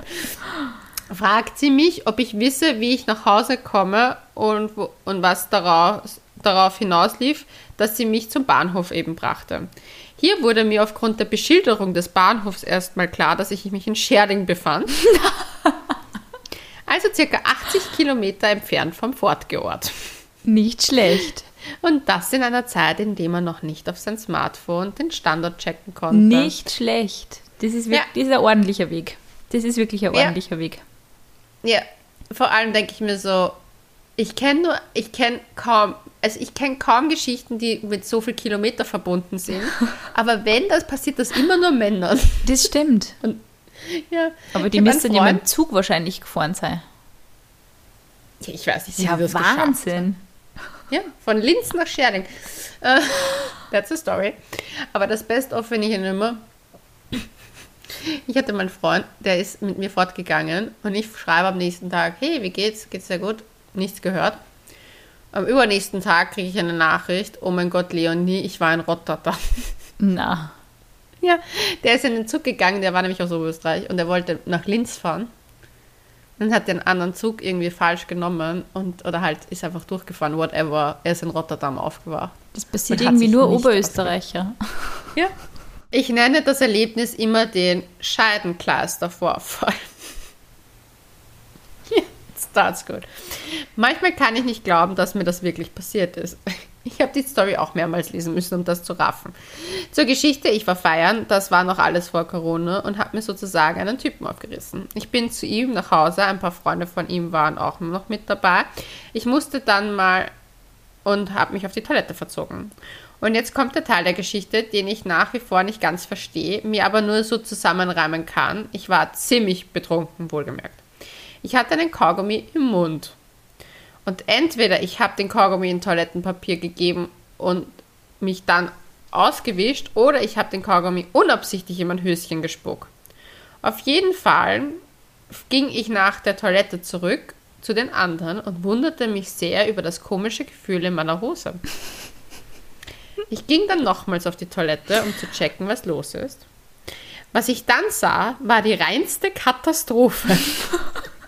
fragt sie mich, ob ich wisse, wie ich nach Hause komme und, und was daraus, darauf hinauslief, dass sie mich zum Bahnhof eben brachte. Hier wurde mir aufgrund der Beschilderung des Bahnhofs erstmal klar, dass ich mich in Scherding befand. [LAUGHS] also circa 80 Kilometer entfernt vom Fortgeort. Nicht schlecht. Und das in einer Zeit, in der man noch nicht auf sein Smartphone den Standort checken konnte. Nicht schlecht. Das ist, wirklich, ja. das ist ein ordentlicher Weg. Das ist wirklich ein ordentlicher ja. Weg. Ja, vor allem denke ich mir so, ich kenne nur, ich kenne kaum, also ich kenne kaum Geschichten, die mit so viel Kilometer verbunden sind. [LAUGHS] Aber wenn das passiert, das immer nur Männern. Das stimmt. Und, [LAUGHS] ja, Aber die müssten ja mit dem Zug wahrscheinlich gefahren sein. Ja, ich weiß nicht, ja Wahnsinn. Ja, von Linz nach Scherding. Uh, that's a story. Aber das Best-of, wenn ich ihn immer ich hatte meinen Freund, der ist mit mir fortgegangen und ich schreibe am nächsten Tag, hey, wie geht's? Geht's sehr gut? Nichts gehört. Am übernächsten Tag kriege ich eine Nachricht, oh mein Gott, Leonie, ich war in Rotterdam. Na. Ja, der ist in den Zug gegangen, der war nämlich aus Oberösterreich und der wollte nach Linz fahren. Dann hat er einen anderen Zug irgendwie falsch genommen und oder halt ist einfach durchgefahren, whatever. Er ist in Rotterdam aufgewacht. Das passiert irgendwie nur Oberösterreicher. Ja, ich nenne das Erlebnis immer den Scheidenkleistervorfall. [LAUGHS] That's good. Manchmal kann ich nicht glauben, dass mir das wirklich passiert ist. Ich habe die Story auch mehrmals lesen müssen, um das zu raffen. Zur Geschichte, ich war feiern, das war noch alles vor Corona und habe mir sozusagen einen Typen aufgerissen. Ich bin zu ihm nach Hause, ein paar Freunde von ihm waren auch noch mit dabei. Ich musste dann mal und habe mich auf die Toilette verzogen. Und jetzt kommt der Teil der Geschichte, den ich nach wie vor nicht ganz verstehe, mir aber nur so zusammenreimen kann. Ich war ziemlich betrunken, wohlgemerkt. Ich hatte einen Kaugummi im Mund. Und entweder ich habe den Kaugummi in Toilettenpapier gegeben und mich dann ausgewischt oder ich habe den Kaugummi unabsichtlich in mein Höschen gespuckt. Auf jeden Fall ging ich nach der Toilette zurück zu den anderen und wunderte mich sehr über das komische Gefühl in meiner Hose. Ich ging dann nochmals auf die Toilette, um zu checken, was los ist. Was ich dann sah, war die reinste Katastrophe.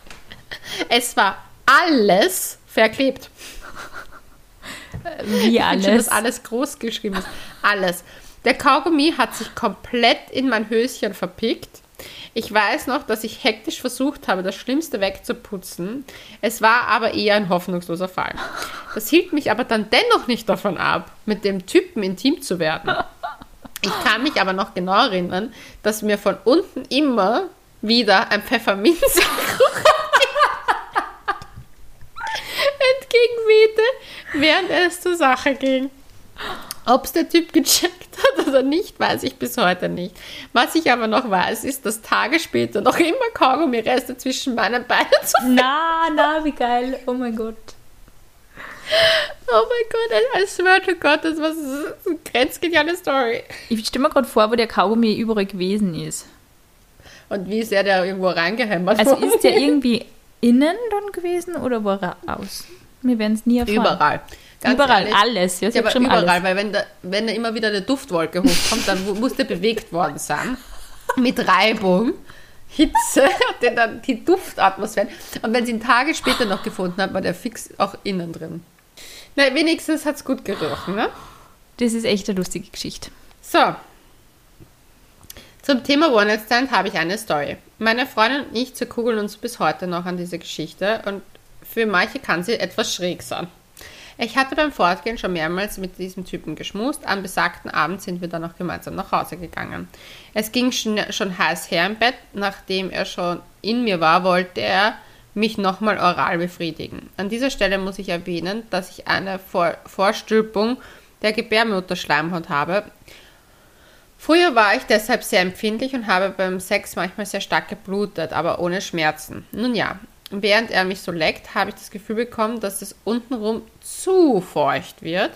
[LAUGHS] es war alles verklebt. Wie [LAUGHS] alles? Ich das alles groß geschrieben ist. Alles. Der Kaugummi hat sich komplett in mein Höschen verpickt. Ich weiß noch, dass ich hektisch versucht habe, das Schlimmste wegzuputzen. Es war aber eher ein hoffnungsloser Fall. Das hielt mich aber dann dennoch nicht davon ab, mit dem Typen intim zu werden. Ich kann mich aber noch genau erinnern, dass mir von unten immer wieder ein Pfefferminzgeruch entgegenwehte, während es zur Sache ging. Ob es der Typ gecheckt hat oder nicht, weiß ich bis heute nicht. Was ich aber noch weiß, ist, dass Tage später noch immer Kaugummi-Reste zwischen meinen Beinen zu finden. Na, na, wie geil. Oh mein Gott. Oh mein Gott, I swear to God, das war so eine grenzgeniale Story. Ich stelle mir gerade vor, wo der Kaugummi überall gewesen ist. Und wie sehr der irgendwo reingehämmert Also ist der irgendwie innen dann gewesen oder war er außen? Wir werden es nie erfahren. Überall. Ganz überall, ehrlich. alles. Ja, aber schon überall, alles. weil wenn da, wenn da immer wieder eine Duftwolke hochkommt, dann mu- muss der bewegt worden sein. Mit Reibung, Hitze, [LAUGHS] der dann die Duftatmosphäre. Und wenn sie ihn Tage später noch gefunden hat, war der fix auch innen drin. Na, wenigstens hat es gut gerochen, ne? Das ist echt eine lustige Geschichte. So. Zum Thema One Night Stand habe ich eine Story. Meine Freundin und ich zerkugeln uns bis heute noch an diese Geschichte und für manche kann sie etwas schräg sein. Ich hatte beim Fortgehen schon mehrmals mit diesem Typen geschmust. Am besagten Abend sind wir dann noch gemeinsam nach Hause gegangen. Es ging schon, schon heiß her im Bett. Nachdem er schon in mir war, wollte er mich nochmal oral befriedigen. An dieser Stelle muss ich erwähnen, dass ich eine Vor Vorstülpung der Gebärmutterschleimhaut habe. Früher war ich deshalb sehr empfindlich und habe beim Sex manchmal sehr stark geblutet, aber ohne Schmerzen. Nun ja, während er mich so leckt, habe ich das Gefühl bekommen, dass es untenrum zu feucht wird.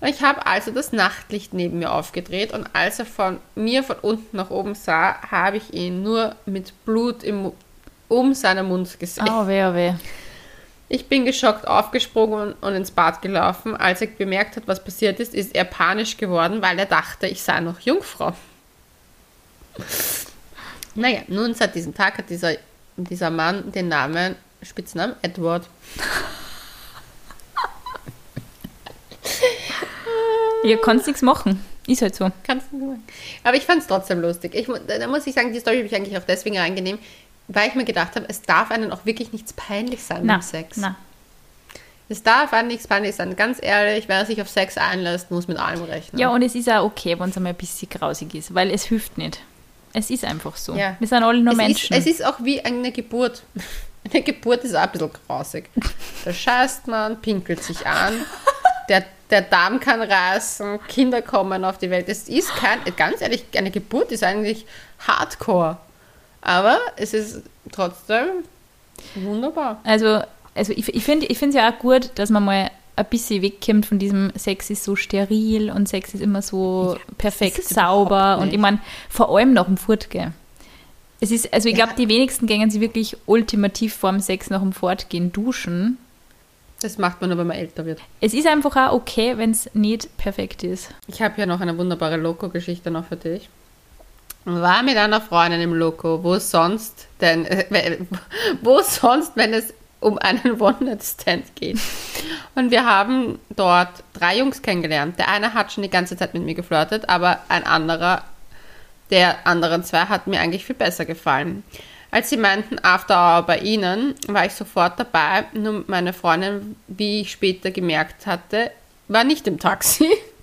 Ich habe also das Nachtlicht neben mir aufgedreht und als er von mir von unten nach oben sah, habe ich ihn nur mit Blut im, um seinen Mund gesehen. Oh, weh, oh, weh. Ich bin geschockt aufgesprungen und ins Bad gelaufen. Als er bemerkt hat, was passiert ist, ist er panisch geworden, weil er dachte, ich sei noch Jungfrau. [LAUGHS] Naja, nun seit diesem Tag hat dieser, dieser Mann den Namen, Spitznamen Edward. [LAUGHS] Ihr könnt nichts machen. Ist halt so. Kannst du sagen. Aber ich fand es trotzdem lustig. Ich, da muss ich sagen, die Story habe ich eigentlich auch deswegen reingenehm, weil ich mir gedacht habe, es darf einem auch wirklich nichts peinlich sein Na, beim Sex. na. Es darf einem nichts peinlich sein. Ganz ehrlich, wer sich auf Sex einlässt, muss mit allem rechnen. Ja, und es ist auch okay, wenn es einmal ein bisschen grausig ist, weil es hilft nicht. Es ist einfach so. Ja. Wir sind alle nur es Menschen. Ist, es ist auch wie eine Geburt. [LAUGHS] Eine Geburt ist auch ein bisschen grausig. Da scheißt man, pinkelt sich an, der, der Darm kann reißen, Kinder kommen auf die Welt. Es ist kein, ganz ehrlich, eine Geburt ist eigentlich hardcore. Aber es ist trotzdem wunderbar. Also, also ich, ich finde es ja auch gut, dass man mal ein bisschen wegkommt von diesem Sex ist so steril und Sex ist immer so perfekt ist es sauber. Und ich meine, vor allem nach dem Fortgehen. Es ist, also ich Ja. glaube, die wenigsten gehen sie wirklich ultimativ vorm Sex nach dem Fortgehen duschen. Das macht man nur, wenn man älter wird. Es ist einfach auch okay, wenn es nicht perfekt ist. Ich habe hier noch eine wunderbare Loco-Geschichte noch für dich. War mit einer Freundin im Loco, wo sonst denn, äh, wo sonst, wenn es um einen [LAUGHS] One-Night-Stand geht. Und wir haben dort drei Jungs kennengelernt. Der eine hat schon die ganze Zeit mit mir geflirtet, aber ein anderer, der anderen zwei, hat mir eigentlich viel besser gefallen. Als sie meinten After Hour bei ihnen, war ich sofort dabei. Nur meine Freundin, wie ich später gemerkt hatte, war nicht im Taxi. [LAUGHS]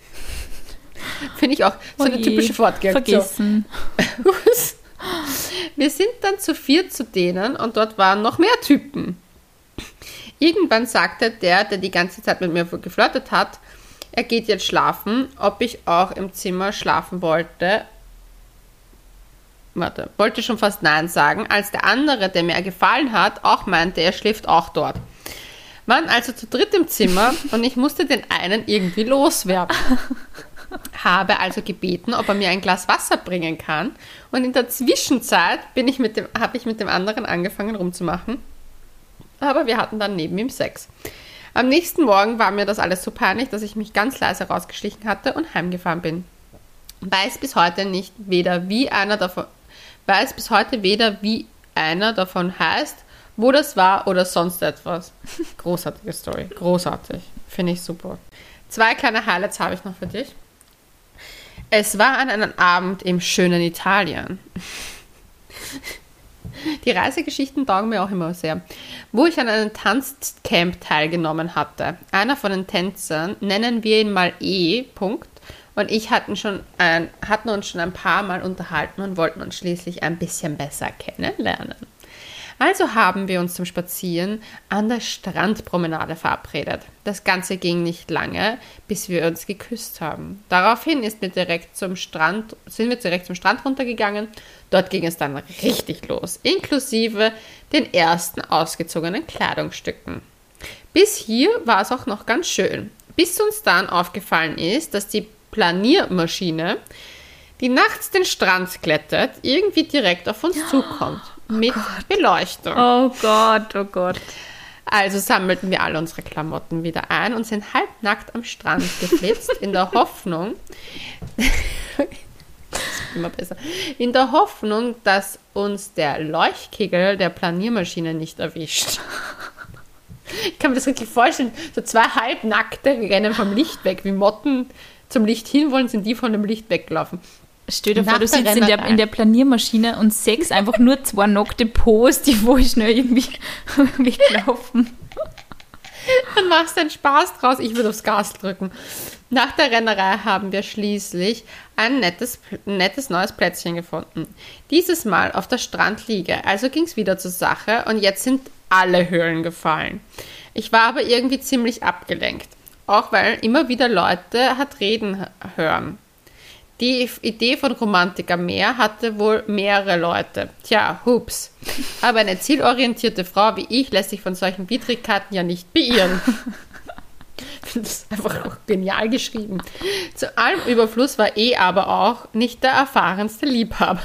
Finde ich auch so eine Oje, typische Fortgeaktion. Vergessen. [LAUGHS] Wir sind dann zu viert zu denen und dort waren noch mehr Typen. Irgendwann sagte der, der die ganze Zeit mit mir geflirtet hat, er geht jetzt schlafen, ob ich auch im Zimmer schlafen wollte. Warte, wollte schon fast Nein sagen, als der andere, der mir gefallen hat, auch meinte, er schläft auch dort. Waren also zu dritt im Zimmer [LAUGHS] und ich musste den einen irgendwie loswerden. Habe also gebeten, ob er mir ein Glas Wasser bringen kann. Und in der Zwischenzeit bin ich mit dem, habe ich mit dem anderen angefangen rumzumachen. Aber wir hatten dann neben ihm Sex. Am nächsten Morgen war mir das alles so peinlich, dass ich mich ganz leise rausgeschlichen hatte und heimgefahren bin. Weiß bis heute nicht weder wie einer davon, weiß bis heute weder wie einer davon heißt, wo das war oder sonst etwas. [LAUGHS] Großartige Story, großartig, finde ich super. Zwei kleine Highlights habe ich noch für dich. Es war an einem Abend im schönen Italien. Die Reisegeschichten taugen mir auch immer sehr. Wo ich an einem Tanzcamp teilgenommen hatte. Einer von den Tänzern, nennen wir ihn mal E. Punkt, und ich hatten, schon ein, hatten uns schon ein paar Mal unterhalten und wollten uns schließlich ein bisschen besser kennenlernen. Also haben wir uns zum Spazieren an der Strandpromenade verabredet. Das Ganze ging nicht lange, bis wir uns geküsst haben. Daraufhin ist mir direkt zum Strand, sind wir direkt zum Strand runtergegangen. Dort ging es dann richtig los, inklusive den ersten ausgezogenen Kleidungsstücken. Bis hier war es auch noch ganz schön, bis uns dann aufgefallen ist, dass die Planiermaschine, die nachts den Strand glättet, irgendwie direkt auf uns zukommt. Mit Beleuchtung. Oh Gott, oh Gott. Also sammelten wir alle unsere Klamotten wieder ein und sind halbnackt am Strand geflitzt, in der Hoffnung, [LAUGHS] immer besser, in der Hoffnung, dass uns der Leuchtkegel der Planiermaschine nicht erwischt. Ich kann mir das wirklich vorstellen, so zwei halbnackte rennen vom Licht weg, wie Motten zum Licht hinwollen, sind die von dem Licht weggelaufen. Stell dir vor, du sitzt in der, in der Planiermaschine und sechs einfach nur zwei nackte Posts, die wohl schnell irgendwie [LAUGHS] weglaufen. Dann machst du einen Spaß draus. Ich würde aufs Gas drücken. Nach der Rennerei haben wir schließlich ein nettes, nettes neues Plätzchen gefunden. Dieses Mal auf der Strandliege. Also ging es wieder zur Sache und jetzt sind alle Höhlen gefallen. Ich war aber irgendwie ziemlich abgelenkt. Auch weil immer wieder Leute hat reden hören. Die Idee von Romantiker mehr hatte wohl mehrere Leute. Tja, hups. Aber eine zielorientierte Frau wie ich lässt sich von solchen Widrigkeiten ja nicht beirren. Ich [LAUGHS] finde das einfach auch genial geschrieben. Zu allem Überfluss war eh aber auch nicht der erfahrenste Liebhaber.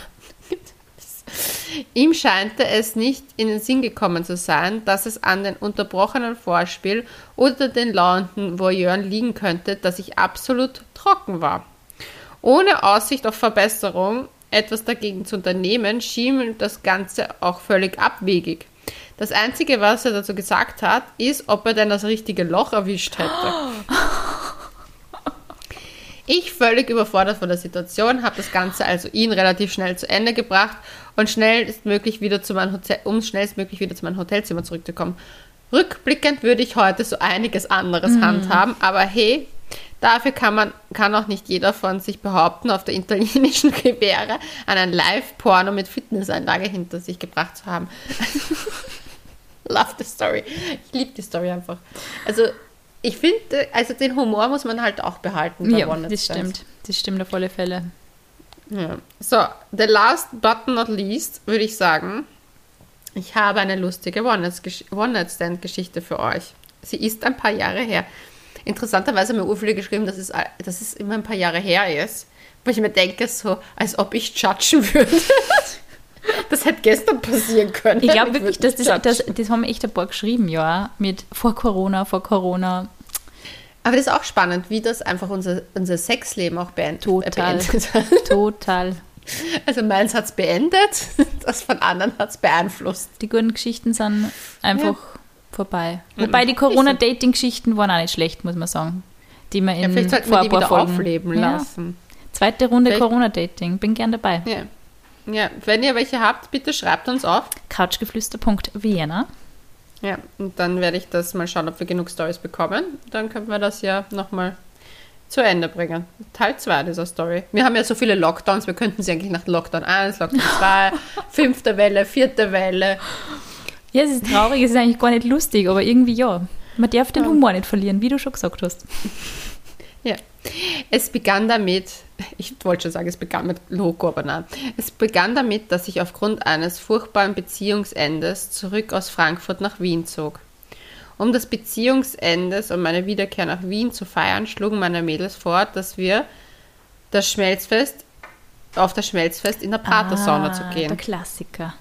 Ihm scheint es nicht in den Sinn gekommen zu sein, dass es an den unterbrochenen Vorspiel oder den launenden Voyeuren liegen könnte, dass ich absolut trocken war. Ohne Aussicht auf Verbesserung etwas dagegen zu unternehmen, schien ihm das Ganze auch völlig abwegig. Das Einzige, was er dazu gesagt hat, ist, ob er denn das richtige Loch erwischt hätte. [GASPS] Ich, völlig überfordert von der Situation, habe das Ganze also ihn relativ schnell zu Ende gebracht und schnellstmöglich wieder zu meinem Hotel, um schnellstmöglich wieder zu meinem Hotelzimmer zurückzukommen. Rückblickend würde ich heute so einiges anderes handhaben, aber hey, dafür kann man, kann auch nicht jeder von sich behaupten, auf der italienischen [LAUGHS] Riviera einen Live-Porno mit Fitnessanlage hinter sich gebracht zu haben. [LAUGHS] Love the story. Ich liebe die Story einfach. Also, ich finde, also den Humor muss man halt auch behalten. bei Ja, One das stimmt. Das stimmt auf alle Fälle. Ja. So, the last but not least würde ich sagen, ich habe eine lustige One-Night-Stand-Geschichte für euch. Sie ist ein paar Jahre her. Interessanterweise haben mir Urfälle geschrieben, dass es, dass es immer ein paar Jahre her ist. Wo ich mir denke, so, als ob ich judgen würde. [LAUGHS] Das hätte gestern passieren können. Ich glaube wirklich, dass das, das, das haben echt ein paar geschrieben, ja. Mit vor Corona, vor Corona. Aber das ist auch spannend, wie das einfach unser, unser Sexleben auch beendet, Total. Äh, beendet hat. Total. Also meins hat es beendet, [LAUGHS] das von anderen hat es beeinflusst. Die guten Geschichten sind einfach vorbei. Mhm. Wobei die Corona-Dating-Geschichten waren auch nicht schlecht, muss man sagen. Die Ja, in vielleicht sollten vor wir die wieder Folgen- aufleben Ja. lassen. Zweite Runde Corona-Dating. Bin gern dabei. Ja. Ja, wenn ihr welche habt, bitte schreibt uns auf. couchgeflüster.vienna. Ja, und dann werde ich das mal schauen, ob wir genug Stories bekommen. Dann können wir das ja nochmal zu Ende bringen. Teil 2 dieser Story. Wir haben ja so viele Lockdowns, wir könnten sie eigentlich nach Lockdown 1, Lockdown 2, [LAUGHS] fünfte Welle, vierte Welle. Ja, es ist traurig, es ist eigentlich gar nicht lustig, aber irgendwie ja. Man darf den Humor nicht verlieren, wie du schon gesagt hast. Ja. Es begann damit, ich wollte schon sagen, es begann mit Logo, aber nein. Es begann damit, dass ich aufgrund eines furchtbaren Beziehungsendes zurück aus Frankfurt nach Wien zog. Um das Beziehungsendes und meine Wiederkehr nach Wien zu feiern, schlugen meine Mädels vor, dass wir das Schmelzfest auf das Schmelzfest in der Pratersauna zu Ah, gehen. Der Klassiker.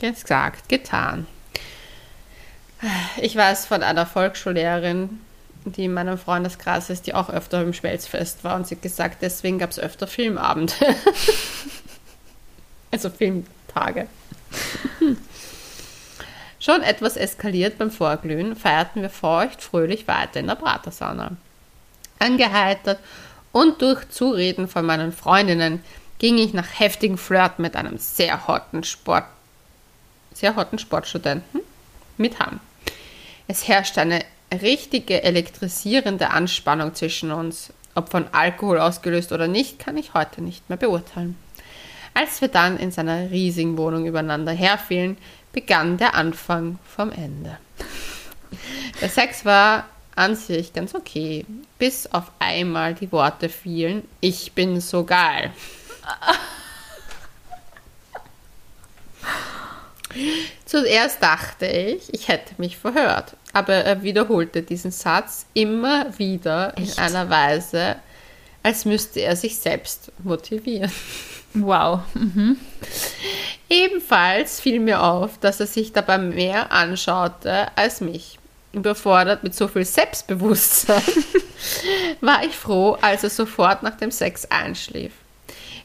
Gesagt, getan. Ich weiß von einer Volksschullehrerin, die in meinem Freundeskreis ist, die auch öfter im Schmelzfest war und sie hat gesagt, deswegen gab es öfter Filmabend. [LAUGHS] also Filmtage. Schon etwas eskaliert beim Vorglühen, feierten wir feucht fröhlich weiter in der Pratersauna. Angeheitert und durch Zureden von meinen Freundinnen ging ich nach heftigem Flirt mit einem sehr hotten Sport, sehr hotten Sportstudenten mit heim. Es herrschte eine richtige elektrisierende Anspannung zwischen uns. Ob von Alkohol ausgelöst oder nicht, kann ich heute nicht mehr beurteilen. Als wir dann in seiner riesigen Wohnung übereinander herfielen, begann der Anfang vom Ende. Der Sex war an sich ganz okay, bis auf einmal die Worte fielen, ich bin so geil. Zuerst dachte ich, ich hätte mich verhört, aber er wiederholte diesen Satz immer wieder Echt? in einer Weise, als müsste er sich selbst motivieren. Wow. Mhm. Ebenfalls fiel mir auf, dass er sich dabei mehr anschaute als mich. Überfordert mit so viel Selbstbewusstsein [LAUGHS] war ich froh, als er sofort nach dem Sex einschlief.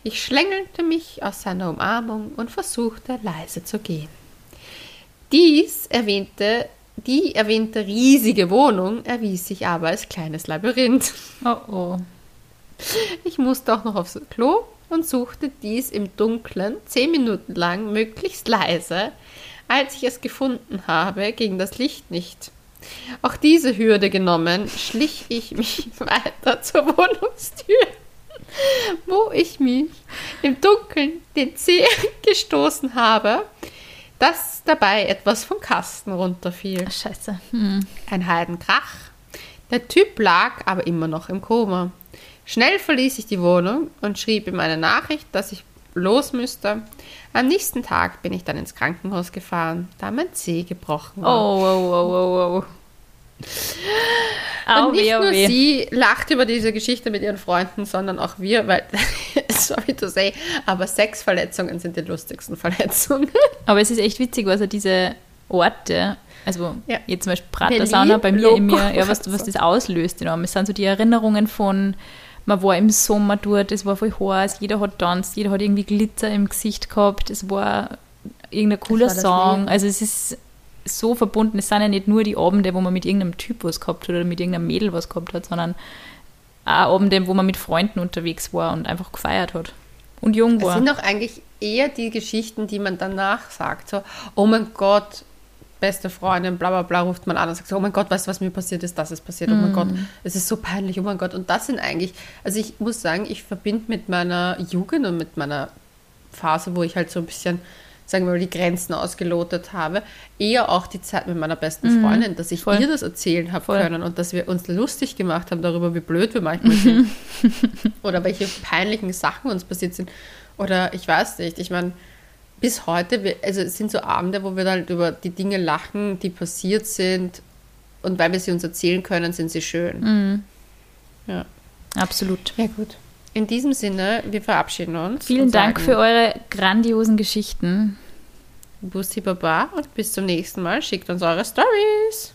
Ich schlängelte mich aus seiner Umarmung und versuchte leise zu gehen. Dies erwähnte, die erwähnte riesige Wohnung erwies sich aber als kleines Labyrinth. Oh oh. Ich musste auch noch aufs Klo und suchte dies im Dunkeln zehn Minuten lang möglichst leise. Als ich es gefunden habe, ging das Licht nicht. Auch diese Hürde genommen, schlich ich mich [LAUGHS] weiter zur Wohnungstür, wo ich mich im Dunkeln den Zeh [LAUGHS] gestoßen habe, dass dabei etwas vom Kasten runterfiel. Scheiße. Hm. Ein Heidenkrach. Der Typ lag aber immer noch im Koma. Schnell verließ ich die Wohnung und schrieb ihm eine Nachricht, dass ich los müsste. Am nächsten Tag bin ich dann ins Krankenhaus gefahren, da mein Zeh gebrochen Oh, war. oh, oh, oh, oh. Au und nicht nur sie lacht über diese Geschichte mit ihren Freunden, sondern auch wir, weil, [LAUGHS] sorry to say, aber Sexverletzungen sind die lustigsten Verletzungen. [LAUGHS] Aber es ist echt witzig, was er diese Orte, also Ja. jetzt zum Beispiel Pratersauna bei mir in mir, ja, was, was das auslöst. Genau. Es sind so die Erinnerungen von, man war im Sommer dort, es war voll heiß, jeder hat tanzt, jeder hat irgendwie Glitzer im Gesicht gehabt, es war irgendein cooler war Song. Leben. Also es ist so verbunden, es sind ja nicht nur die Abende, wo man mit irgendeinem Typ was gehabt hat oder mit irgendeinem Mädel was gehabt hat, sondern auch Abende, wo man mit Freunden unterwegs war und einfach gefeiert hat. Und jung Es war. sind auch eigentlich eher die Geschichten, die man danach sagt. So, oh mein Gott, beste Freundin, bla bla bla, ruft man an und sagt so, oh mein Gott, weißt du, was mir passiert ist? Das ist passiert, oh mein Gott, es ist so peinlich, oh mein Gott. Und das sind eigentlich, also ich muss sagen, ich verbinde mit meiner Jugend und mit meiner Phase, wo ich halt so ein bisschen, sagen wir mal, die Grenzen ausgelotet habe, eher auch die Zeit mit meiner besten Freundin, dass ich voll. ihr das erzählen habe Voll. können und dass wir uns lustig gemacht haben darüber, wie blöd wir manchmal sind [LAUGHS] oder welche peinlichen Sachen uns passiert sind. Oder ich weiß nicht, ich meine, bis heute, wir- also es sind so Abende, wo wir halt über die Dinge lachen, die passiert sind und weil wir sie uns erzählen können, sind sie schön. Mhm. Ja. Absolut. ja, gut. In diesem Sinne, wir verabschieden uns. Vielen Dank für eure grandiosen Geschichten. Bussi Baba und bis zum nächsten Mal. Schickt uns eure Stories.